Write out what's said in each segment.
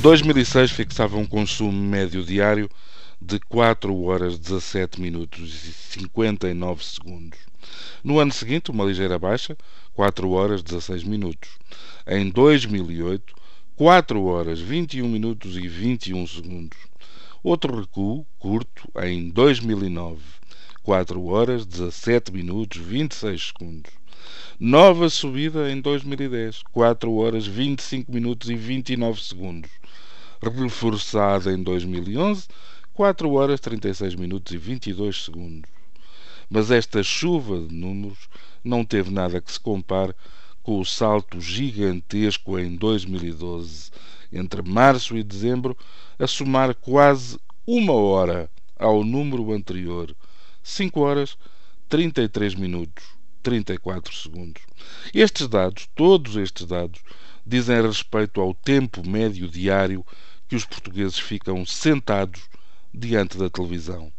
2006 fixava um consumo médio diário de 4 horas 17 minutos e 59 segundos. No ano seguinte, uma ligeira baixa, 4 horas 16 minutos. Em 2008, 4 horas 21 minutos e 21 segundos. Outro recuo, curto, em 2009, 4 horas 17 minutos 26 segundos. Nova subida em 2010, 4 horas 25 minutos e 29 segundos. Reforçada em 2011, 4 horas 36 minutos e 22 segundos. Mas esta chuva de números não teve nada que se compare com o salto gigantesco em 2012, entre março e dezembro, a somar quase uma hora ao número anterior, 5 horas 33 minutos 34 segundos. Estes dados, todos estes dados, dizem respeito ao tempo médio diário que os portugueses ficam sentados diante da televisão.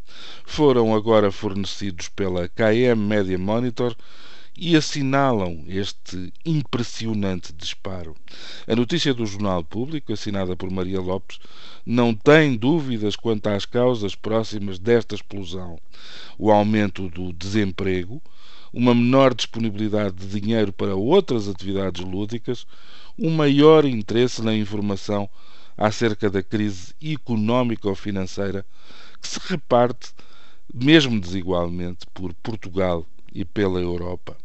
Foram agora fornecidos pela KM Media Monitor e assinalam este impressionante disparo. A notícia do Jornal Público, assinada por Maria Lopes, não tem dúvidas quanto às causas próximas desta explosão. O aumento do desemprego, uma menor disponibilidade de dinheiro para outras atividades lúdicas, um maior interesse na informação acerca da crise económico-financeira que se reparte, mesmo desigualmente, por Portugal e pela Europa.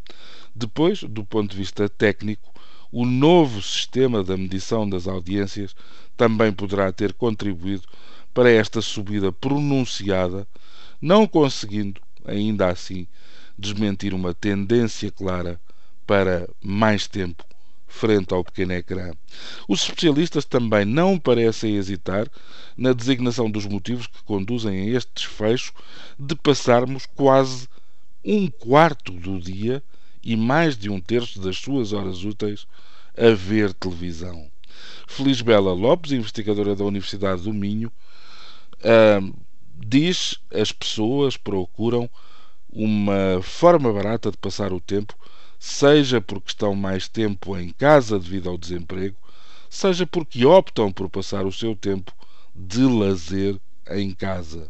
Depois, do ponto de vista técnico, o novo sistema da medição das audiências também poderá ter contribuído para esta subida pronunciada, não conseguindo, ainda assim, desmentir uma tendência clara para mais tempo frente ao pequeno ecrã. Os especialistas também não parecem hesitar na designação dos motivos que conduzem a este desfecho de passarmos quase um quarto do dia e mais de um terço das suas horas úteis a ver televisão. Felisbela Lopes, investigadora da Universidade do Minho, uh, diz as pessoas procuram uma forma barata de passar o tempo, seja porque estão mais tempo em casa devido ao desemprego, seja porque optam por passar o seu tempo de lazer em casa.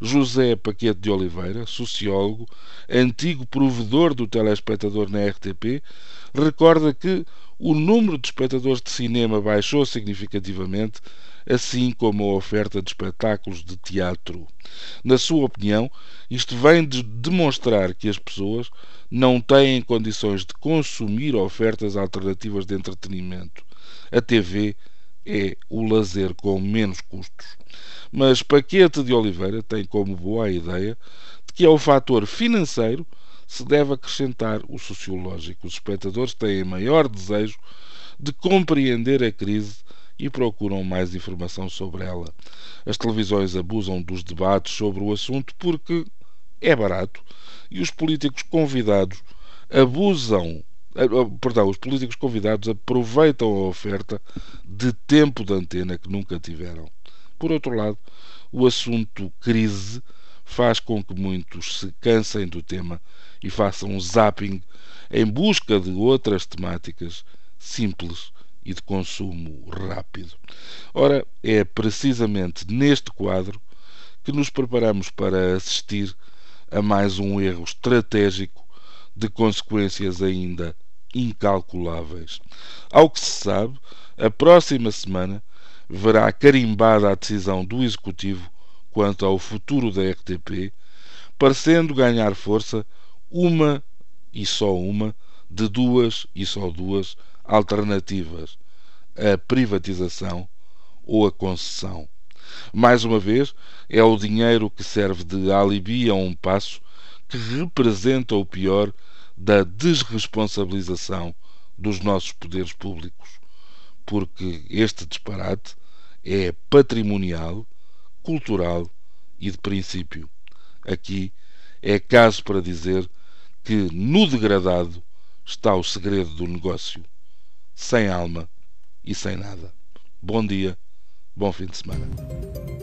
José Paquete de Oliveira, sociólogo, antigo provedor do telespectador na RTP, recorda que o número de espectadores de cinema baixou significativamente, assim como a oferta de espetáculos de teatro. Na sua opinião, isto vem de demonstrar que as pessoas não têm condições de consumir ofertas alternativas de entretenimento. A TV é o lazer com menos custos. Mas Paquete de Oliveira tem como boa a ideia de que ao fator financeiro se deve acrescentar o sociológico. Os espectadores têm maior desejo de compreender a crise e procuram mais informação sobre ela. As televisões abusam dos debates sobre o assunto porque é barato e os políticos convidados abusam perdão, os políticos convidados aproveitam a oferta de tempo de antena que nunca tiveram. Por outro lado, o assunto crise faz com que muitos se cansem do tema e façam um zapping em busca de outras temáticas simples e de consumo rápido. Ora, é precisamente neste quadro que nos preparamos para assistir a mais um erro estratégico de consequências ainda incalculáveis. Ao que se sabe, a próxima semana verá carimbada a decisão do Executivo quanto ao futuro da RTP, parecendo ganhar força uma e só uma de duas e só duas alternativas: a privatização ou a concessão. Mais uma vez, é o dinheiro que serve de alibi a um passo que representa o pior da desresponsabilização dos nossos poderes públicos, porque este disparate é patrimonial, cultural e de princípio. Aqui é caso para dizer que no degradado está o segredo do negócio, sem alma e sem nada. Bom dia, bom fim de semana.